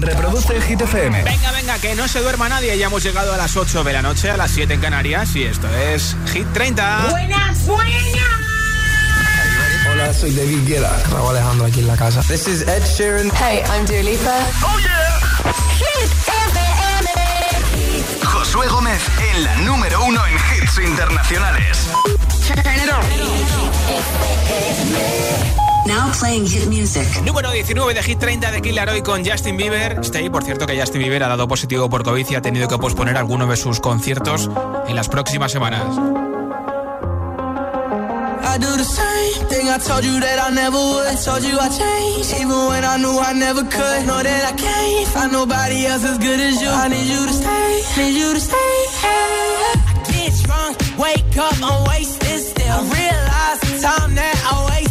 Reproduce Hit FM. Venga, venga, que no se duerma nadie. Ya hemos llegado a las 8 de la noche, a las 7 en Canarias. Y esto es Hit 30. Buenas, buenas. Hola, soy David Guetta. Raúl Alejandro aquí en la casa. This is Ed Sheeran. Hey, I'm Dua Lipa. ¡Oh, yeah! Hit FM. Josué Gómez en la número uno en hits internacionales. Now playing hit music. Número 19 de Hit 30 de Killer Hoy con Justin Bieber. Stay, por cierto, que Justin Bieber ha dado positivo por COVID y ha tenido que posponer algunos de sus conciertos en las próximas semanas. I do the same thing I told you that I never would. Told you I changed, even when I knew I never could. Know that I can't find nobody else as good as you. I need you to stay, need you to stay. I get drunk, wake up, I'm wasted still. I realize the time that I wasted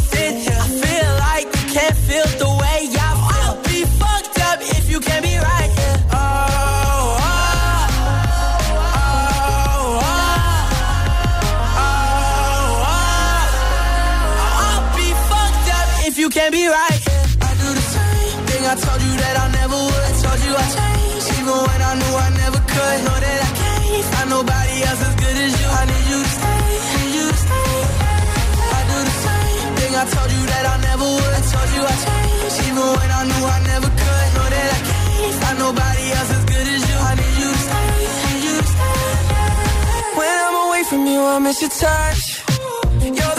I miss your touch. You're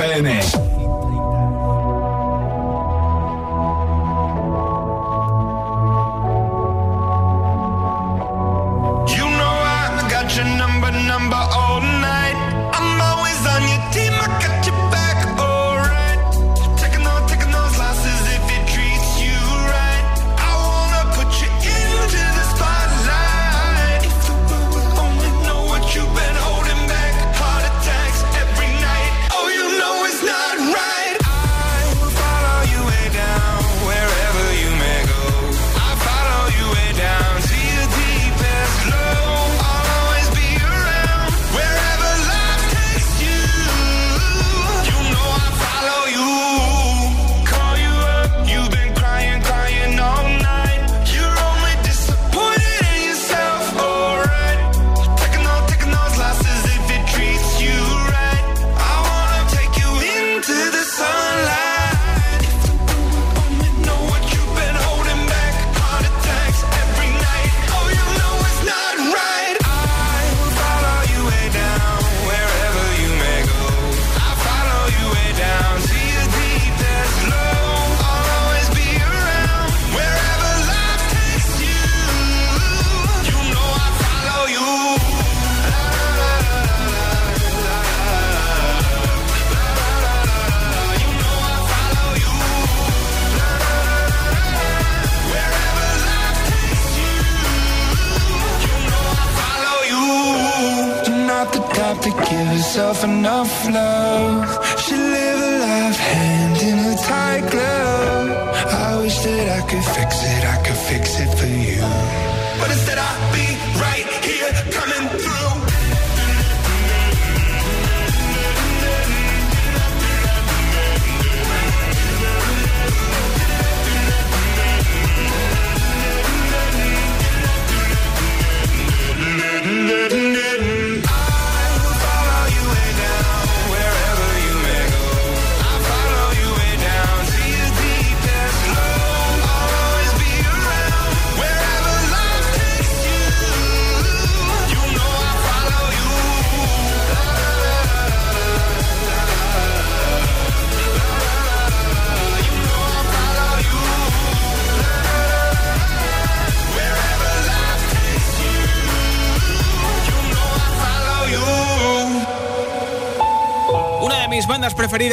FM.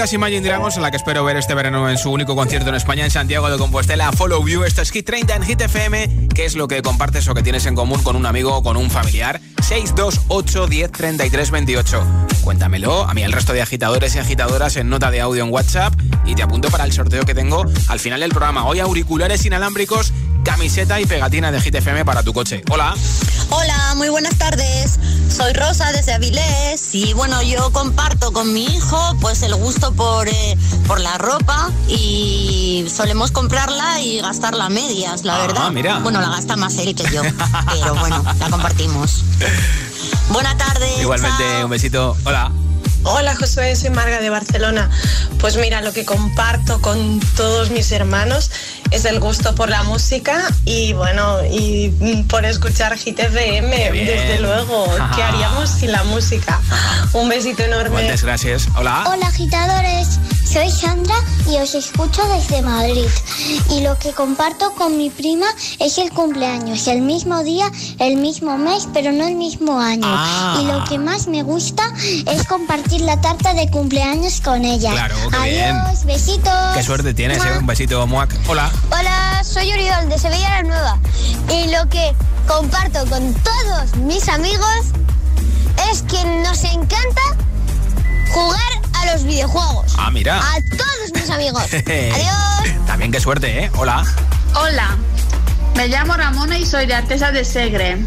Preferidas, Imagine Dragons, en la que espero ver este verano en su único concierto en España, en Santiago de Compostela, Follow You. Esto es Hit 30 en Hit FM. ¿Qué es lo que compartes o que tienes en común con un amigo o con un familiar? 628 10 33 28. Cuéntamelo, a mí el resto de agitadores y agitadoras en nota de audio en WhatsApp y te apunto para el sorteo que tengo al final del programa. Hoy auriculares inalámbricos, camiseta y pegatina de Hit FM para tu coche. Hola. Hola, muy buenas tardes. Soy Rosa desde Avilés y bueno, yo comparto con mi hijo pues el gusto por, eh, por la ropa y solemos comprarla y gastarla a medias, la Ah, verdad. mira. Bueno, la gasta más él que yo, pero bueno, la compartimos. Buena tarde. Igualmente, chao. un besito. Hola. Hola Josué, soy Marga de Barcelona. Pues mira, lo que comparto con todos mis hermanos es el gusto por la música y bueno, y por escuchar Hit FM, Qué bien. desde luego. ¿Qué haríamos sin la música? Un besito enorme. Muchas gracias. Hola. Hola agitadores, soy Sandra y os escucho desde Madrid. Y lo que comparto con mi prima es el cumpleaños, el mismo día, el mismo mes, pero no el mismo año. Ah. Y lo que más me gusta es compartir la tarta de cumpleaños con ella. Claro, qué Adiós, besitos. Qué suerte tienes. ¿eh? Un besito, Muac. Hola. Hola, soy Oriol de Sevilla la Nueva y lo que comparto con todos mis amigos es que nos encanta jugar a los videojuegos. Ah, mira. A todos mis amigos. Adiós. También qué suerte, ¿eh? Hola. Hola, me llamo Ramona y soy de Artesa de Segre.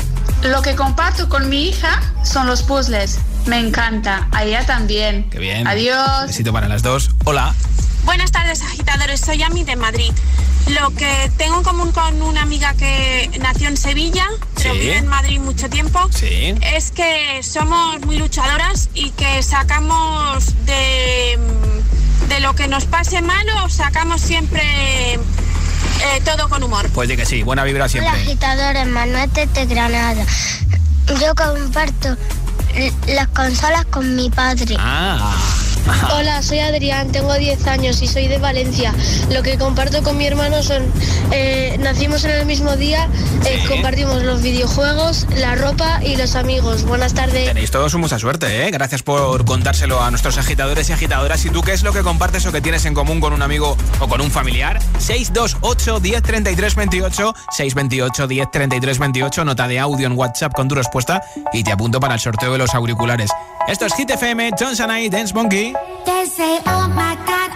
Lo que comparto con mi hija son los puzzles. Me encanta. A ella también. Qué bien. Adiós. Besito para las dos. Hola. Buenas tardes, agitadores. Soy Ami de Madrid. Lo que tengo en común con una amiga que nació en Sevilla, pero Sí. vive en Madrid mucho tiempo, Sí. es que somos muy luchadoras y que sacamos de, de lo que nos pase malo, sacamos siempre eh, todo con humor. Pues de que sí, buena vibra siempre. Hola, agitadores, Manuel de Granada. Yo comparto las consolas con mi padre. Ah. Hola, soy Adrián, tengo 10 años y soy de Valencia. Lo que comparto con mi hermano son, eh, nacimos en el mismo día, eh, compartimos los videojuegos, la ropa y los amigos. Buenas tardes. Tenéis todos mucha suerte, ¿eh? Gracias por contárselo a nuestros agitadores y agitadoras. ¿Y tú qué es lo que compartes o que tienes en común con un amigo o con un familiar? 628 10 33 28 628 10 33 28 nota de audio en WhatsApp con tu respuesta y te apunto para el sorteo de los auriculares. Esto es Hit FM, Johnson I, Dance Monkey. Say, oh my God,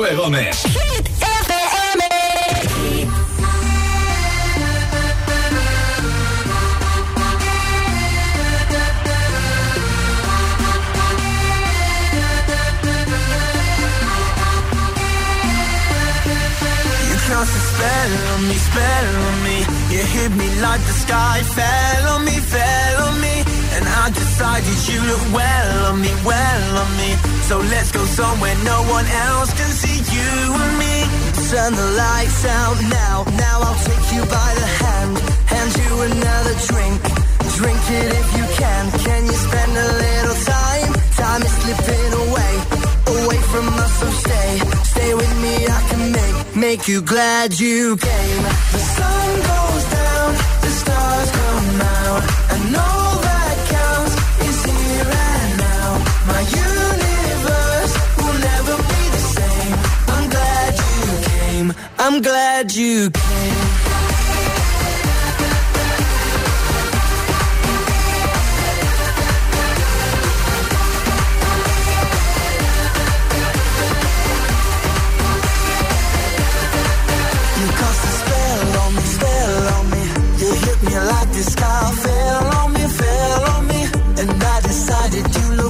σου εγώ ναι. Spell on me, spell on me You hit me like the sky Fell on me, fell on me and I decided you look well on me, well on me. So let's go somewhere no one else can see you and me. Turn the lights out now, now I'll take you by the hand Hand you another drink, drink it if you can. Can you spend a little time? Time is slipping away, away from us so stay. Stay with me, I can make, make you glad you came. The sun goes down, the stars come out, and all I'm glad you came. like the sky fell on me, fell on me, and I decided to look.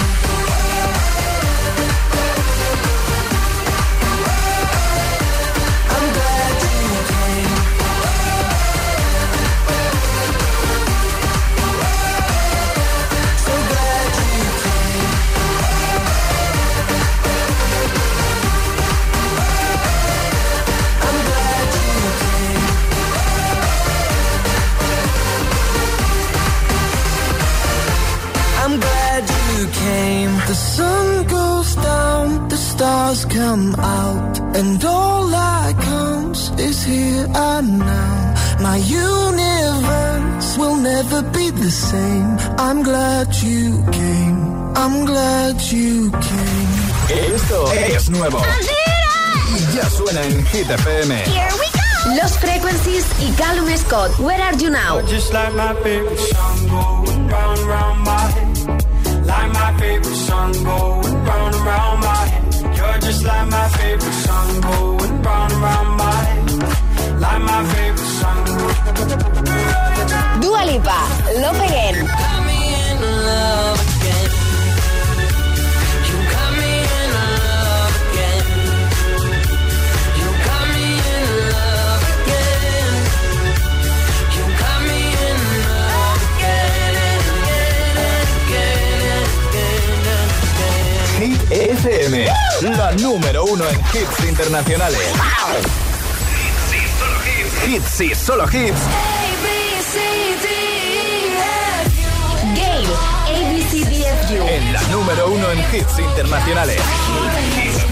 Stars come out, and all that counts is here and now. My universe will never be the same. I'm glad you came. I'm glad you came. Esto es nuevo. Y ya suena en Hit FM. Here we go. Los Frequencies y Callum Scott. Where are you now? Just like my favorite song going round round my head. Like my favorite song going just like my favorite song going round and round my head. Like my favorite song. Dua Lipa. Love Again. Got me in love again. FM, la número uno en hits internacionales. Hits y solo hits. ABCDFU. En la número uno en hits internacionales. Hit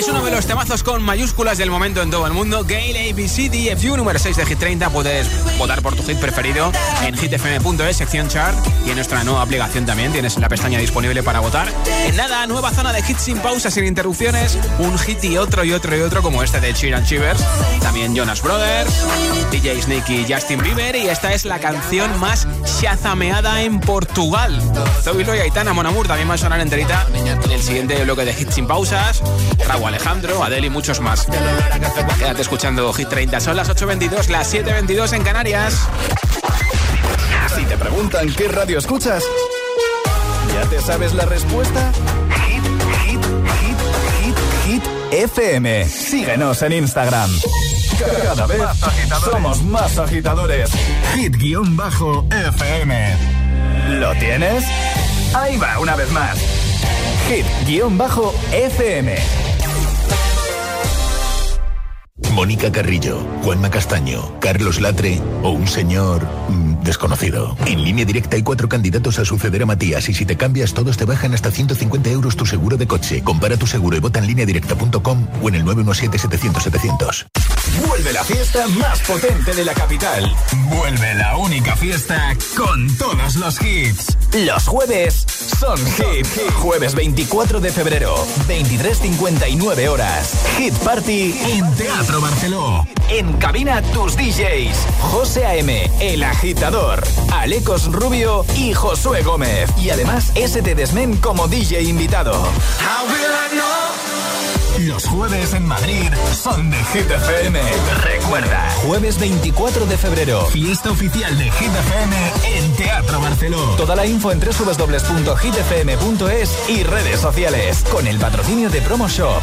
Es uno de los temazos con mayúsculas del momento en todo el mundo. Gale ABC DFU número 6 de Hit 30. Puedes votar por tu hit preferido en hitfm.es, sección chart. Y en nuestra nueva aplicación también tienes la pestaña disponible para votar. En nada, nueva zona de hits sin pausas, sin interrupciones. Un hit y otro y otro y otro, como este de Sheeran Shivers. También Jonas Brothers, DJ Snake y Justin Bieber. Y esta es la canción más shazameada en Portugal. Zoilo y Aitana Monamur también va a sonar enterita en el siguiente bloque de hits sin pausas. Raúl Alejandro, Adele y muchos más. Quédate escuchando Hit 30. Son las 8.22, las 7.22 en Canarias. Si te preguntan qué radio escuchas, ¿ya te sabes la respuesta? Hit, hit, hit, hit, hit, FM. Síguenos en Instagram. Cada vez somos más agitadores. Hit-FM. ¿Lo tienes? Ahí va, una vez más. Hit-FM. Mónica Carrillo, Juanma Castaño, Carlos Latre o un señor mm, desconocido. En línea directa hay cuatro candidatos a suceder a Matías y si te cambias todos te bajan hasta 150 euros tu seguro de coche. Compara tu seguro y vota en línea directa.com o en el 917-700-700. Vuelve la fiesta más potente de la capital. Vuelve la única fiesta con todos los hits. Los jueves son hit. Jueves 24 de febrero, 23.59 horas. Hit Party en Teatro Barceló. En cabina tus DJs. José A.M., El Agitador, Alecos Rubio y Josué Gómez. Y además, ST Desmen como DJ invitado. Los jueves en Madrid son de Hit FM. Recuerda, jueves 24 de febrero, fiesta oficial de Hit FM en Teatro Barceló. Toda la info en www.hitfm.es y redes sociales. Con el patrocinio de Promo Shop.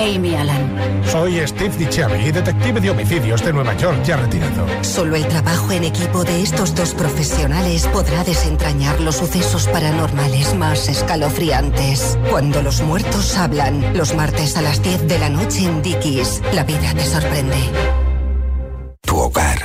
Amy Alan. Soy Steve DiChiavi, detective de homicidios de Nueva York, ya retirado. Solo el trabajo en equipo de estos dos profesionales podrá desentrañar los sucesos paranormales más escalofriantes. Cuando los muertos hablan, los martes a las 10 de la noche en Dickies, la vida te sorprende. Tu hogar,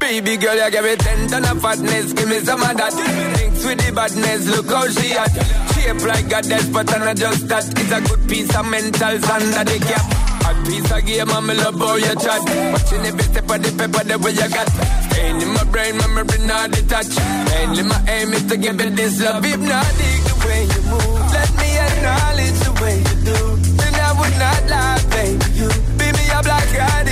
Baby girl, you give me ten ton of fatness, give me some of that. Mix with the badness, look how she at. Shape like a death, but I'm not just that. It's a good piece of mental under the cap. A piece of game, I'm love how you chat. Watching every step of the paper, the way you got. Staying in my brain, memory not detached. Mainly my aim is to give it this love. Hypnotic the way you move. Let me acknowledge the way you do. Then I would not lie. You beat me up like addict.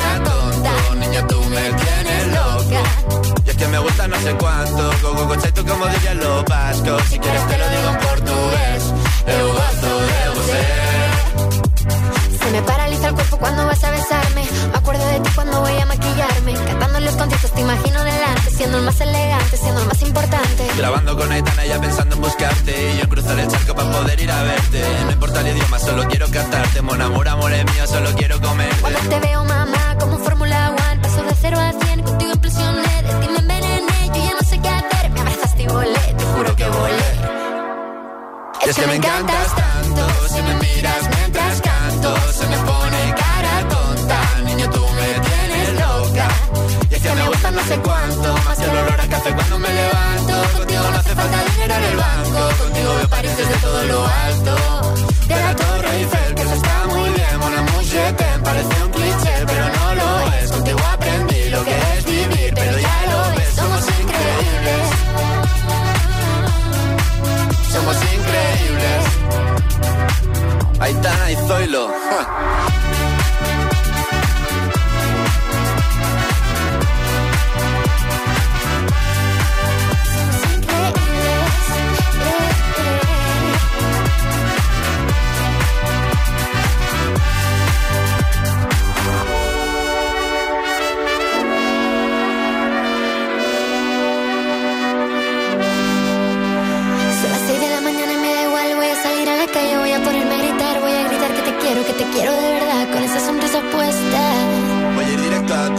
no sé cuánto, go go tú como dirían los vascos, si quieres te lo digo en portugués, eu gosto de você. Se me paraliza el cuerpo cuando vas a besarme. Me acuerdo de ti cuando voy a maquillarme. Cantando los conciertos te imagino delante. Siendo el más elegante, siendo el más importante. Grabando con Aitana ya pensando en buscarte Y yo en cruzar el charco para poder ir a verte No importa el idioma, solo quiero cantarte Mon amor, amor es mío, solo quiero comerte Cuando te veo, mamá, como un Fórmula One. Paso de cero a es que me encantas tanto. Si me miras mientras canto Se me pone cara tonta. Niño, tú me tienes loca. Y es que me gusta no sé cuánto Más que el olor a café cuando me levanto. Contigo no hace falta dinero en el banco. Contigo veo París desde todo lo alto. De la Torre Eiffel Que eso está muy bien. Amour, je t'aime Parece un cliché Aitana y Zoilo.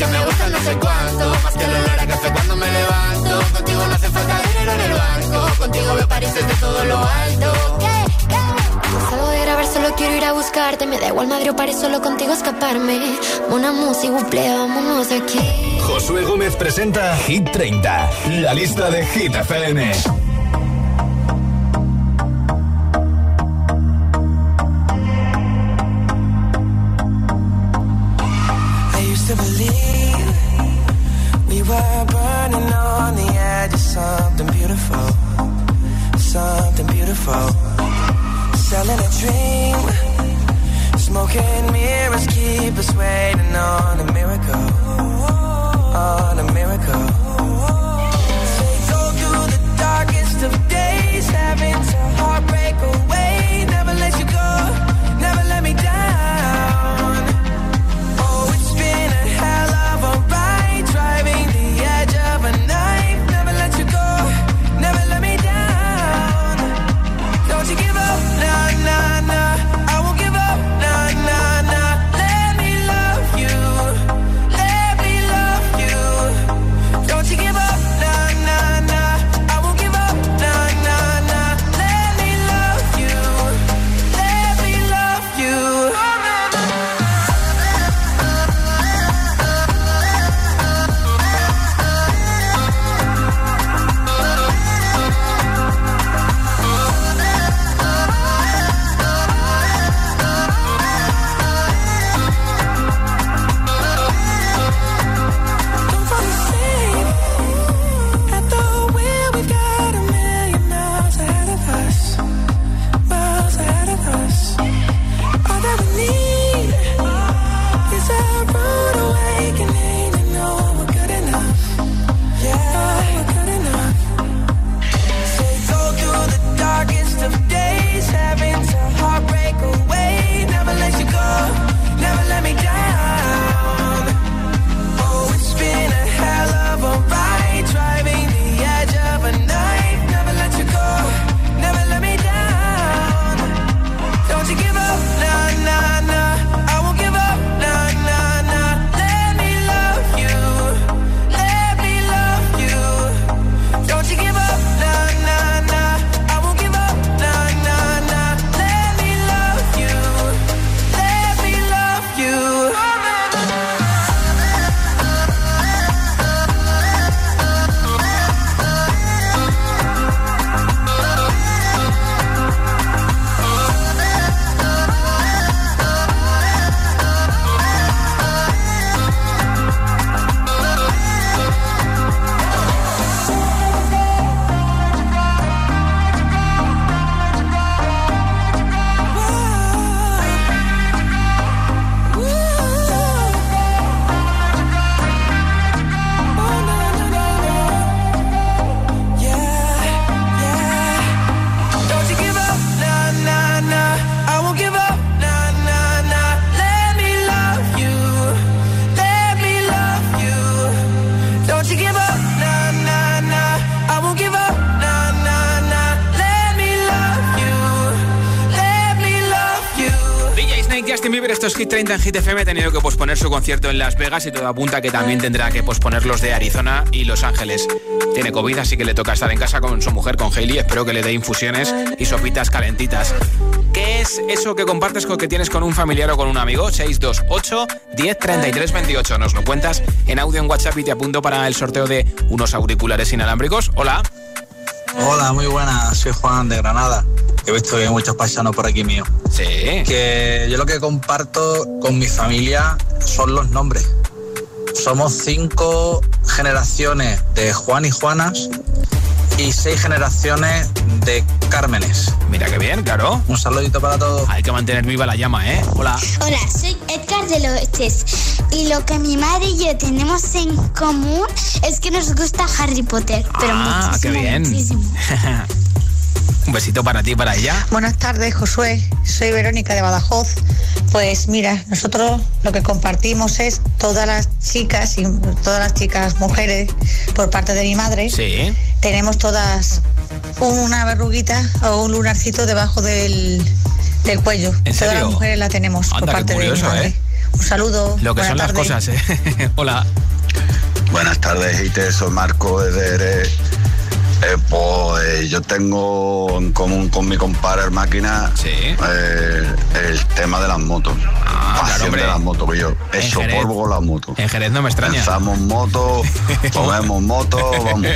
que me gusta no sé cuánto, más que el olor a café cuando me levanto. Contigo no hace falta dinero en el banco, contigo veo París desde todo lo alto. Salgo de grabar, solo quiero ir a buscarte. Me da igual Madrid o París, solo contigo escaparme. Una música, vámonos de aquí. Josué Gómez presenta Hit 30, la lista de Hit FM. Something beautiful, something beautiful. Selling a dream, smoking mirrors keep us waiting on a miracle, on a miracle. Say go through the darkest of days, having to heartbreak away. 30 en Hit ha tenido que posponer su concierto en Las Vegas y todo apunta que también tendrá que posponer los de Arizona y Los Ángeles. Tiene COVID, así que le toca estar en casa con su mujer, con Hailey. Espero que le dé infusiones y sopitas calentitas. ¿Qué es eso que compartes con que tienes con un familiar o con un amigo? 628 10 33 28. Nos lo cuentas en audio en WhatsApp y te apunto para el sorteo de unos auriculares inalámbricos. Hola. Hola, muy buenas. Soy Juan de Granada. He visto que hay muchos paisanos por aquí mío. Sí. Que yo lo que comparto con mi familia son los nombres. Somos cinco generaciones de Juan y Juanas y seis generaciones de Cármenes. Mira qué bien, claro. Un saludito para todos. Hay que mantener viva la llama, ¿eh? Hola. Hola, soy Edgar de Loches y lo que mi madre y yo tenemos en común es que nos gusta Harry Potter. Pero ah, muchísimo, qué bien. muchísimo. Un besito para ti y para ella. Buenas tardes, Josué. Soy Verónica de Badajoz. Pues mira, nosotros lo que compartimos es todas las chicas y todas las chicas mujeres por parte de mi madre. Sí. Tenemos todas una verruguita o un lunarcito debajo del, del cuello. ¿En Todas serio? las mujeres la tenemos por Anda, parte curioso, de mi madre. ¿eh? Un saludo. Lo que son las cosas, ¿eh? Hola. Buenas tardes, Ite, soy Marco de Dere. Eh, pues yo tengo en común con mi compadre el máquina eh, el tema de las motos. Ah, Pasión de las motos, que yo En hecho polvo con las motos. En Jerez no me extraña. Lanzamos motos, comemos motos, vamos.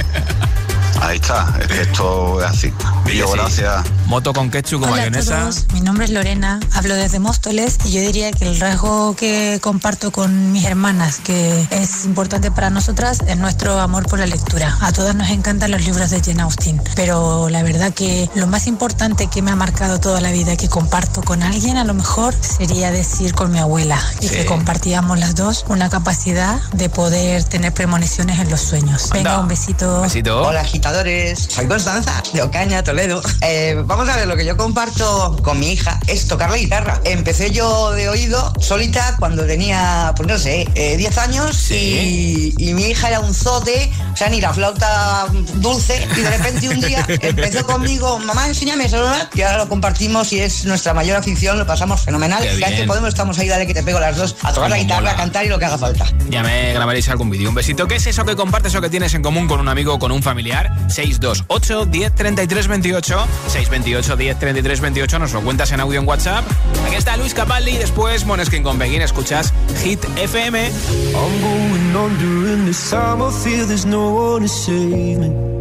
Ahí está, esto es así. Yo, Sí. gracias. Moto con ketchup, con Hola a mayonesa. todos, mi nombre es Lorena, hablo desde Móstoles y yo diría que el rasgo que comparto con mis hermanas, que es importante para nosotras, es nuestro amor por la lectura. A todas nos encantan los libros de Jane Austen, pero la verdad que lo más importante que me ha marcado toda la vida que comparto con alguien, a lo mejor sería decir con mi abuela, y Sí. que compartíamos las dos una capacidad de poder tener premoniciones en los sueños. Venga, Anda. un besito. Besito. Hola soy Constanza de Ocaña, Toledo. Eh, vamos a ver, lo que yo comparto con mi hija es tocar la guitarra. Empecé yo de oído solita cuando tenía, pues no sé, eh, 10 años y, y mi hija era un zote, o sea, ni la flauta dulce y de repente un día empezó conmigo, mamá, enséñame eso, y ahora lo compartimos y es nuestra mayor afición, lo pasamos fenomenal. Cada vez que podemos estamos ahí, dale que te pego las dos, a tocar la guitarra, mola. a cantar y lo que haga falta. Ya me grabaréis algún vídeo. Un besito. ¿Qué es eso que compartes o que tienes en común con un amigo o con un familiar? 628 10 33 28. 628 10 33 28. Nos lo cuentas en audio en WhatsApp. Aquí está Luis Capaldi y después Moneskin con Begin. Escuchas Hit FM. I'm going under and this time I feel there's no one to save me.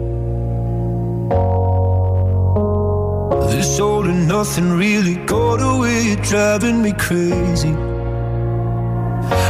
This all and nothing really got away, driving me crazy.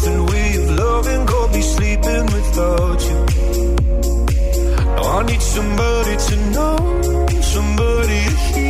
Nothing of loving, go be sleeping without you. Now I need somebody to know, somebody to hear,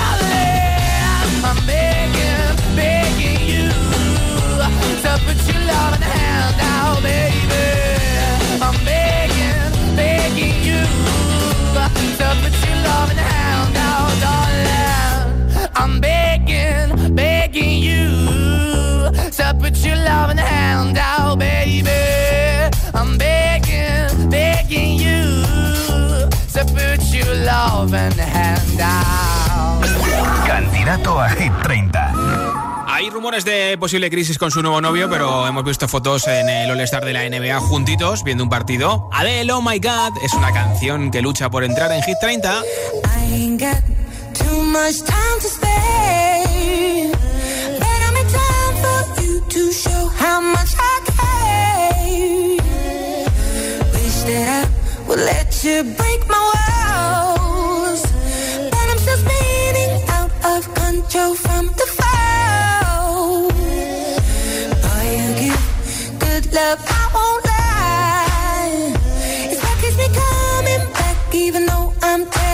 your loving hand. Begging, begging you. Begging, begging you. Begging, begging you. Candidato a Hit 30. Hay rumores de posible crisis con su nuevo novio, pero hemos visto fotos en el All-Star de la NBA juntitos viendo un partido. Adele, Oh My God, es una canción que lucha por entrar en Hit 30. I ain't got love, I won't lie. It's what keeps me coming back, even though I'm terrified.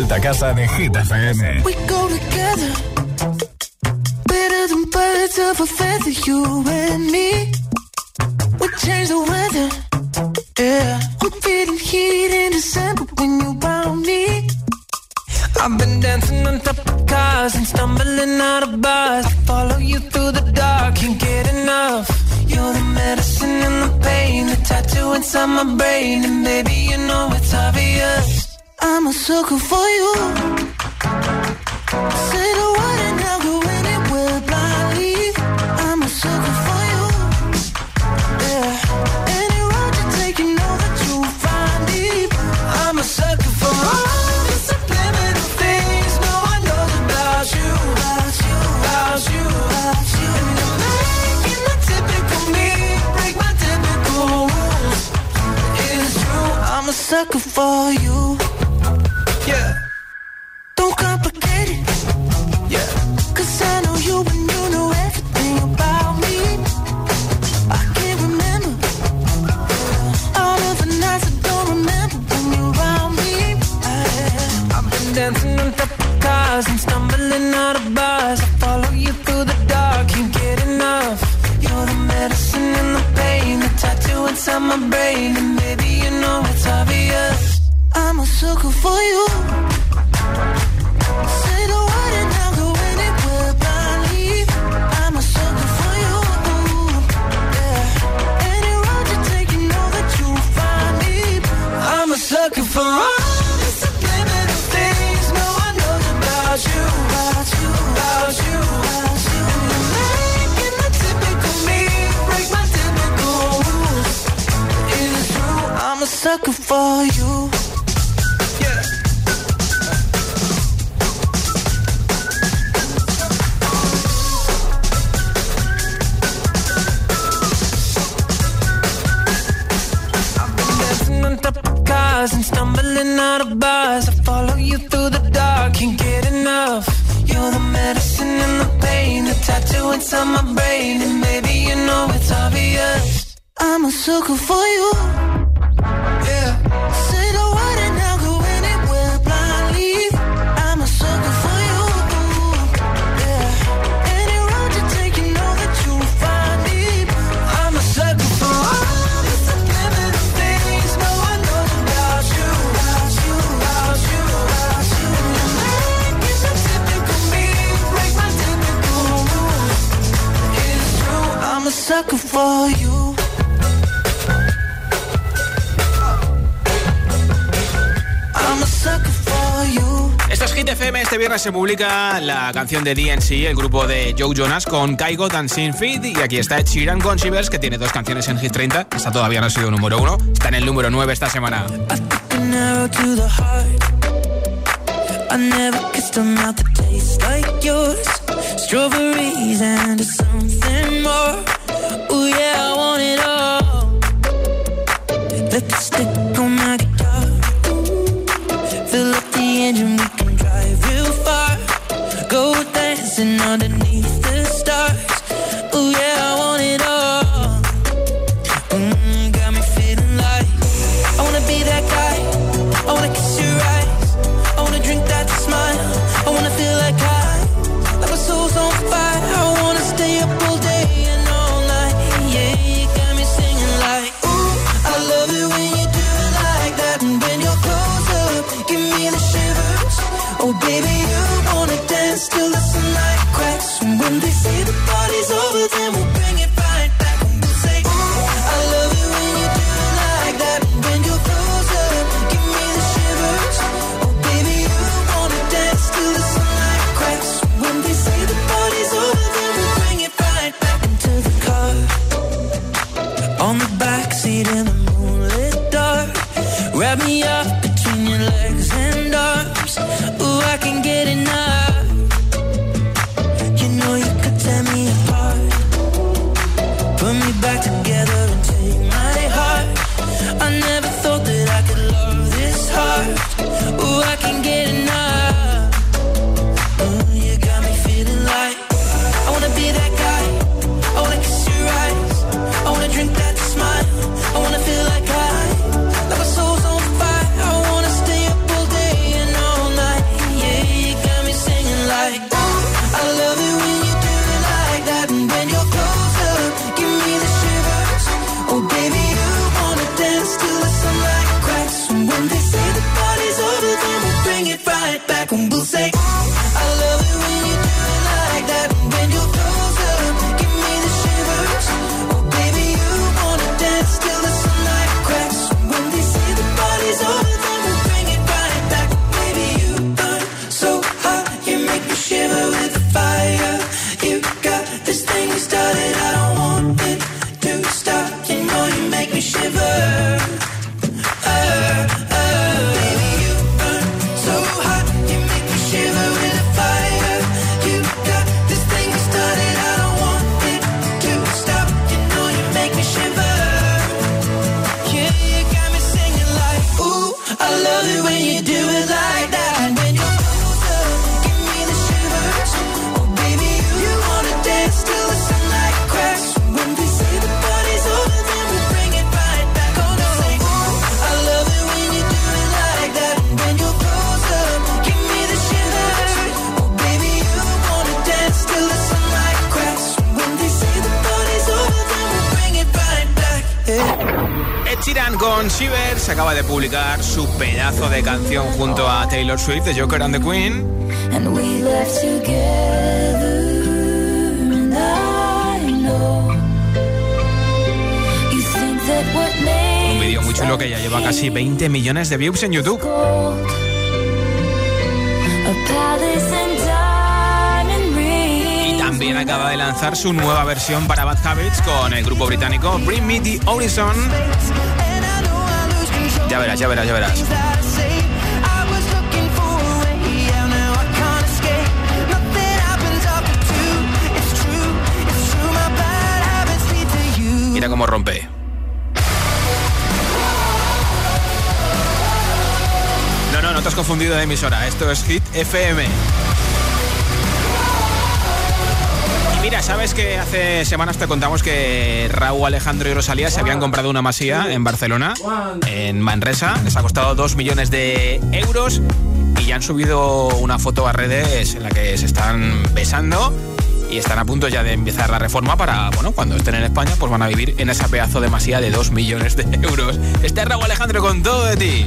vuelta a casa de Hit FM. We go together, better than birds of a feather, you and me. sucker for you. Sucker for you. I'm a sucker for you. Esto es Hit FM. Este viernes se publica la canción de DNC, el grupo de Joe Jonas, con Kaigo Dancing Feed. Y aquí está Ed Sheeran con Shivers, que tiene dos canciones en Hit 30. Esta todavía no ha sido número uno. Está en el número 9 esta semana. I never kissed a mouth that tastes like yours. Strawberries and something more. On my guitar. Fill up the together and take my heart. I never thought that I could love this hard. Ooh, I can get enough. Publicar su pedazo de canción junto a Taylor Swift de Joker and the Queen. And we left together, and I know you think that what made Un vídeo muy chulo que ya lleva casi 20 millones de views en YouTube. Y también acaba de lanzar su nueva versión para Bad Habits con el grupo británico Bring Me the Horizon. Ya verás, ya verás, ya verás. Mira cómo rompe. No, no, no te has confundido de emisora. Esto es Hit FM. Mira, sabes que hace semanas te contamos que Raúl Alejandro y Rosalía se habían comprado una masía en Barcelona, en Manresa. Les ha costado 2 millones de euros y ya han subido una foto a redes en la que se están besando y están a punto ya de empezar la reforma para, bueno, cuando estén en España, pues van a vivir en esa pedazo de masía de 2 millones de euros. Este es Raúl Alejandro con todo de ti.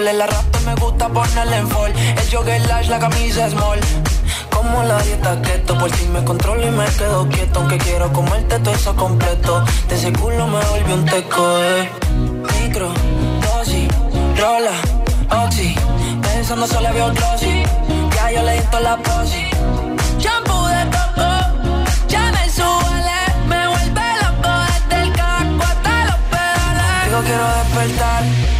un. La rap me gusta ponerle en fall. El jogger lash, la camisa small. Como la dieta keto, por si me controlo y me quedo quieto. Aunque quiero comerte todo eso completo. De ese culo me volvió un teco, eh. Micro, dosis, rola, oxi. Pensando solo veo glossy. Ya yo le di toda la posi. Shampoo de coco, ya me suele, me vuelve loco desde el casco hasta los pedales. Digo quiero despertar,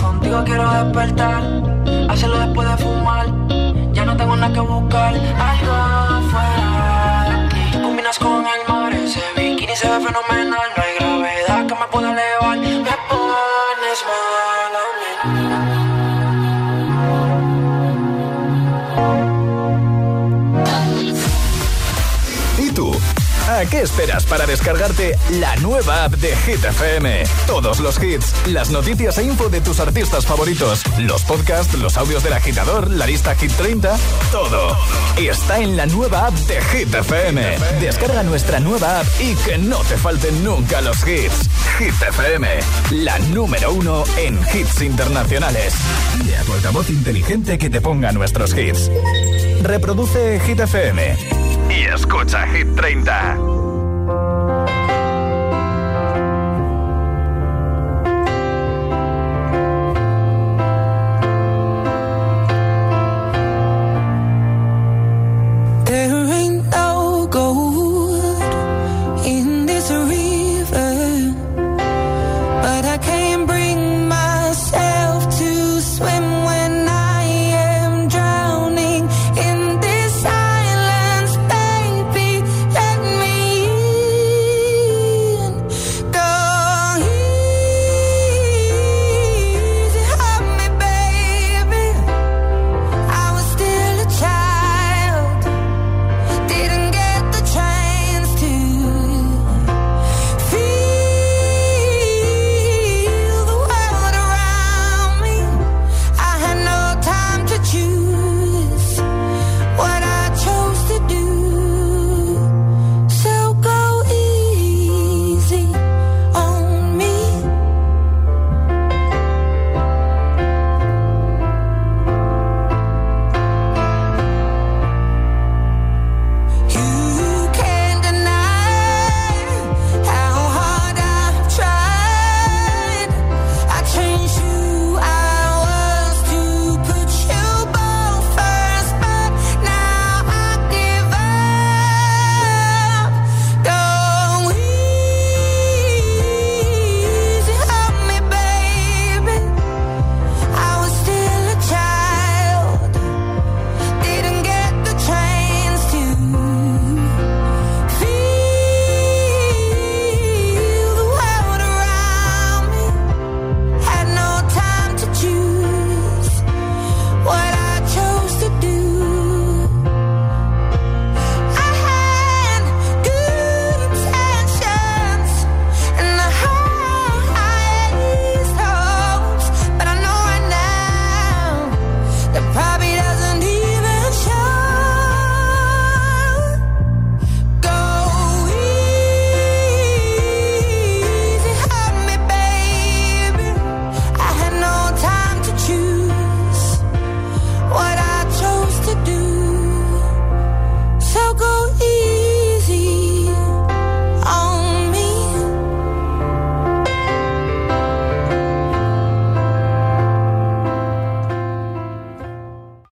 Contigo quiero despertar, hacerlo después de fumar. Ya no tengo nada que buscar, algo fuera de aquí. Combinas con el mar, ese bikini se ve fenomenal. No ¿A qué esperas para descargarte la nueva app de Hit FM? Todos los hits, las noticias e info de tus artistas favoritos, los podcasts, los audios del agitador, la lista Hit 30, todo. Está en la nueva app de Hit FM. Descarga nuestra nueva app y que no te falten nunca los hits. Hit FM, la número uno en hits internacionales. Dile a tu altavoz inteligente que te ponga nuestros hits. Reproduce Hit FM escucha Hit 30.